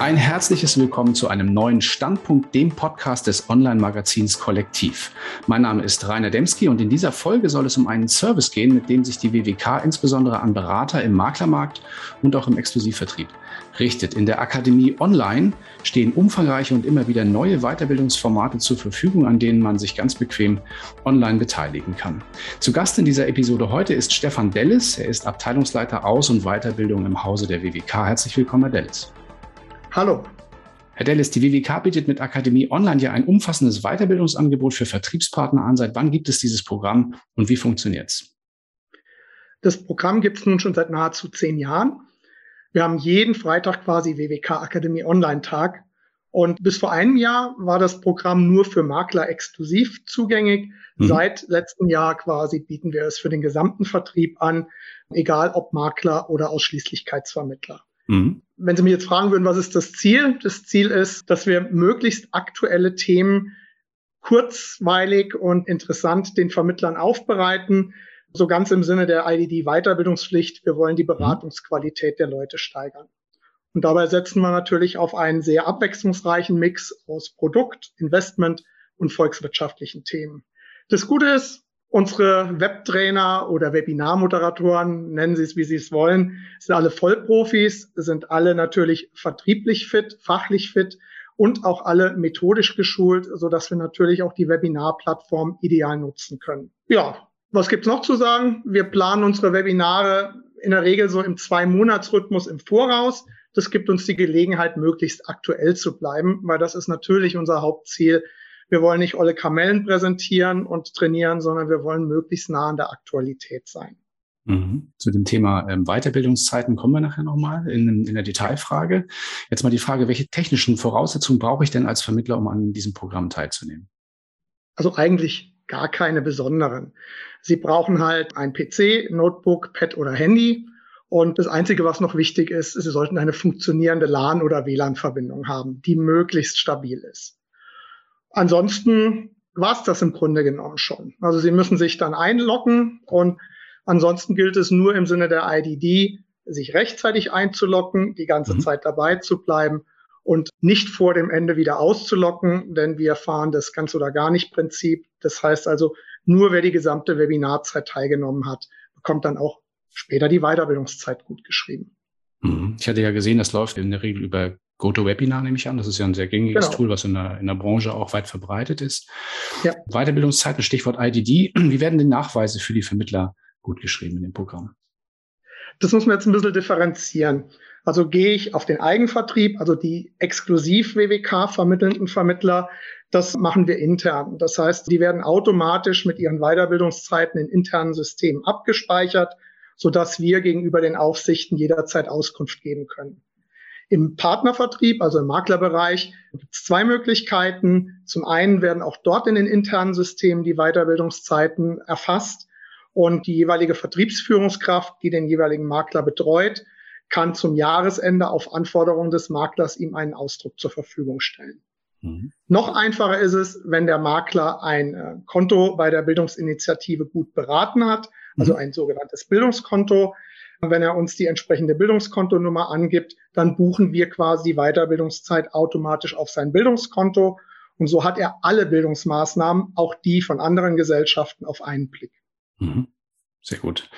Ein herzliches Willkommen zu einem neuen Standpunkt, dem Podcast des Online-Magazins Kollektiv. Mein Name ist Rainer Demski und in dieser Folge soll es um einen Service gehen, mit dem sich die WWK insbesondere an Berater im Maklermarkt und auch im Exklusivvertrieb richtet. In der Akademie Online stehen umfangreiche und immer wieder neue Weiterbildungsformate zur Verfügung, an denen man sich ganz bequem online beteiligen kann. Zu Gast in dieser Episode heute ist Stefan Dellis. Er ist Abteilungsleiter Aus- und Weiterbildung im Hause der WWK. Herzlich willkommen, Herr Dellis. Hallo. Herr Dellis, die WWK bietet mit Akademie Online ja ein umfassendes Weiterbildungsangebot für Vertriebspartner an. Seit wann gibt es dieses Programm und wie funktioniert es? Das Programm gibt es nun schon seit nahezu zehn Jahren. Wir haben jeden Freitag quasi WWK Akademie Online Tag. Und bis vor einem Jahr war das Programm nur für Makler exklusiv zugänglich. Mhm. Seit letztem Jahr quasi bieten wir es für den gesamten Vertrieb an, egal ob Makler oder Ausschließlichkeitsvermittler. Mhm. Wenn Sie mich jetzt fragen würden, was ist das Ziel? Das Ziel ist, dass wir möglichst aktuelle Themen kurzweilig und interessant den Vermittlern aufbereiten, so ganz im Sinne der IDD-Weiterbildungspflicht. Wir wollen die mhm. Beratungsqualität der Leute steigern. Und dabei setzen wir natürlich auf einen sehr abwechslungsreichen Mix aus Produkt, Investment und volkswirtschaftlichen Themen. Das Gute ist, Unsere Webtrainer oder Webinarmoderatoren, nennen Sie es, wie Sie es wollen, sind alle Vollprofis, sind alle natürlich vertrieblich fit, fachlich fit und auch alle methodisch geschult, so dass wir natürlich auch die Webinarplattform ideal nutzen können. Ja, was gibt's noch zu sagen? Wir planen unsere Webinare in der Regel so im Zwei-Monats-Rhythmus im Voraus. Das gibt uns die Gelegenheit, möglichst aktuell zu bleiben, weil das ist natürlich unser Hauptziel, wir wollen nicht olle Kamellen präsentieren und trainieren, sondern wir wollen möglichst nah an der Aktualität sein. Mhm. Zu dem Thema ähm, Weiterbildungszeiten kommen wir nachher nochmal in, in der Detailfrage. Jetzt mal die Frage, welche technischen Voraussetzungen brauche ich denn als Vermittler, um an diesem Programm teilzunehmen? Also eigentlich gar keine besonderen. Sie brauchen halt ein PC, Notebook, Pad oder Handy. Und das Einzige, was noch wichtig ist, Sie sollten eine funktionierende LAN- oder WLAN-Verbindung haben, die möglichst stabil ist. Ansonsten war es das im Grunde genommen schon. Also Sie müssen sich dann einloggen und ansonsten gilt es nur im Sinne der IDD, sich rechtzeitig einzuloggen, die ganze mhm. Zeit dabei zu bleiben und nicht vor dem Ende wieder auszulocken, denn wir fahren das ganz oder gar nicht Prinzip. Das heißt also, nur wer die gesamte Webinarzeit teilgenommen hat, bekommt dann auch später die Weiterbildungszeit gut geschrieben. Mhm. Ich hatte ja gesehen, das läuft in der Regel über GoToWebinar nehme ich an. Das ist ja ein sehr gängiges genau. Tool, was in der, in der Branche auch weit verbreitet ist. Ja. Weiterbildungszeiten, Stichwort IDD. Wie werden die Nachweise für die Vermittler gut geschrieben in dem Programm? Das muss man jetzt ein bisschen differenzieren. Also gehe ich auf den Eigenvertrieb, also die exklusiv WWK vermittelnden Vermittler, das machen wir intern. Das heißt, die werden automatisch mit ihren Weiterbildungszeiten in internen Systemen abgespeichert, sodass wir gegenüber den Aufsichten jederzeit Auskunft geben können. Im Partnervertrieb, also im Maklerbereich, gibt es zwei Möglichkeiten. Zum einen werden auch dort in den internen Systemen die Weiterbildungszeiten erfasst und die jeweilige Vertriebsführungskraft, die den jeweiligen Makler betreut, kann zum Jahresende auf Anforderung des Maklers ihm einen Ausdruck zur Verfügung stellen. Mhm. Noch einfacher ist es, wenn der Makler ein äh, Konto bei der Bildungsinitiative gut beraten hat, also mhm. ein sogenanntes Bildungskonto. Wenn er uns die entsprechende Bildungskontonummer angibt, dann buchen wir quasi die Weiterbildungszeit automatisch auf sein Bildungskonto. Und so hat er alle Bildungsmaßnahmen, auch die von anderen Gesellschaften, auf einen Blick. Mhm. Sehr gut.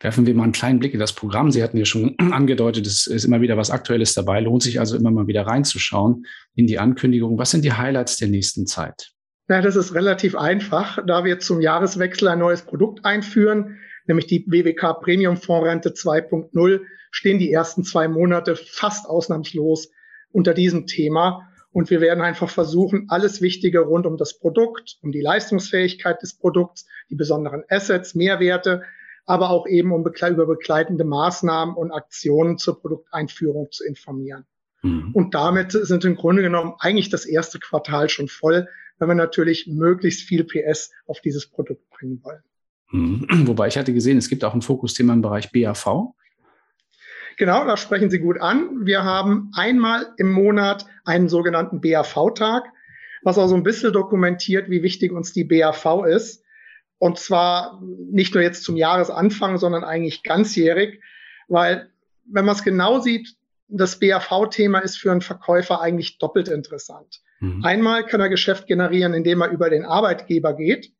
Werfen wir mal einen kleinen Blick in das Programm. Sie hatten ja schon angedeutet, es ist immer wieder was Aktuelles dabei. Lohnt sich also immer mal wieder reinzuschauen in die Ankündigung. Was sind die Highlights der nächsten Zeit? Ja, das ist relativ einfach, da wir zum Jahreswechsel ein neues Produkt einführen, nämlich die WWK Premium Fondsrente 2.0, stehen die ersten zwei Monate fast ausnahmslos unter diesem Thema. Und wir werden einfach versuchen, alles Wichtige rund um das Produkt, um die Leistungsfähigkeit des Produkts, die besonderen Assets, Mehrwerte, aber auch eben um über begleitende Maßnahmen und Aktionen zur Produkteinführung zu informieren. Mhm. Und damit sind im Grunde genommen eigentlich das erste Quartal schon voll, wenn wir natürlich möglichst viel PS auf dieses Produkt bringen wollen. Mhm. Wobei ich hatte gesehen, es gibt auch ein Fokusthema im Bereich BAV. Genau, da sprechen Sie gut an. Wir haben einmal im Monat einen sogenannten BAV-Tag, was auch so ein bisschen dokumentiert, wie wichtig uns die BAV ist. Und zwar nicht nur jetzt zum Jahresanfang, sondern eigentlich ganzjährig, weil wenn man es genau sieht, das BAV-Thema ist für einen Verkäufer eigentlich doppelt interessant. Mhm. Einmal kann er Geschäft generieren, indem er über den Arbeitgeber geht.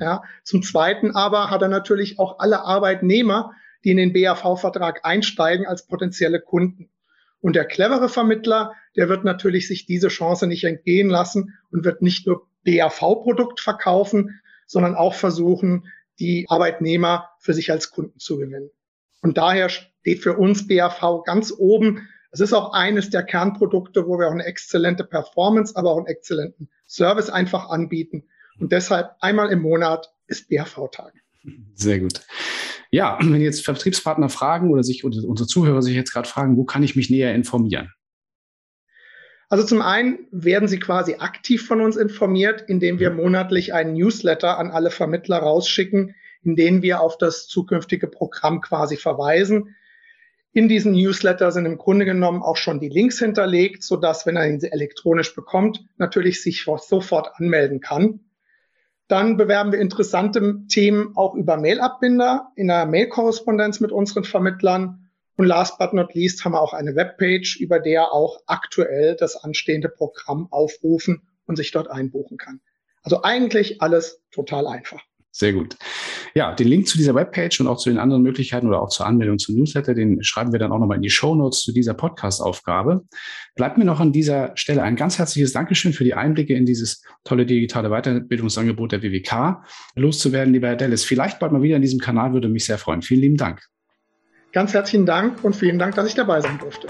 Ja, zum Zweiten aber hat er natürlich auch alle Arbeitnehmer, die in den BAV-Vertrag einsteigen, als potenzielle Kunden. Und der clevere Vermittler, der wird natürlich sich diese Chance nicht entgehen lassen und wird nicht nur BAV-Produkt verkaufen, sondern auch versuchen, die Arbeitnehmer für sich als Kunden zu gewinnen. Und daher steht für uns BAV ganz oben. Es ist auch eines der Kernprodukte, wo wir auch eine exzellente Performance, aber auch einen exzellenten Service einfach anbieten. Und deshalb einmal im Monat ist BAV-Tag. Sehr gut. Ja, wenn jetzt Vertriebspartner fragen oder sich unsere Zuhörer sich jetzt gerade fragen, wo kann ich mich näher informieren? Also zum einen werden sie quasi aktiv von uns informiert, indem wir monatlich einen Newsletter an alle Vermittler rausschicken, in denen wir auf das zukünftige Programm quasi verweisen. In diesem Newsletter sind im Grunde genommen auch schon die Links hinterlegt, so dass, wenn er ihn elektronisch bekommt, natürlich sich sofort anmelden kann. Dann bewerben wir interessante Themen auch über Mailabbinder in einer Mailkorrespondenz mit unseren Vermittlern. Und last but not least haben wir auch eine Webpage, über der auch aktuell das anstehende Programm aufrufen und sich dort einbuchen kann. Also eigentlich alles total einfach. Sehr gut. Ja, den Link zu dieser Webpage und auch zu den anderen Möglichkeiten oder auch zur Anmeldung zum Newsletter, den schreiben wir dann auch nochmal in die Show Notes zu dieser Podcast-Aufgabe. Bleibt mir noch an dieser Stelle ein ganz herzliches Dankeschön für die Einblicke in dieses tolle digitale Weiterbildungsangebot der WWK loszuwerden, lieber Herr Dallas. Vielleicht bald mal wieder in diesem Kanal würde mich sehr freuen. Vielen lieben Dank. Ganz herzlichen Dank und vielen Dank, dass ich dabei sein durfte.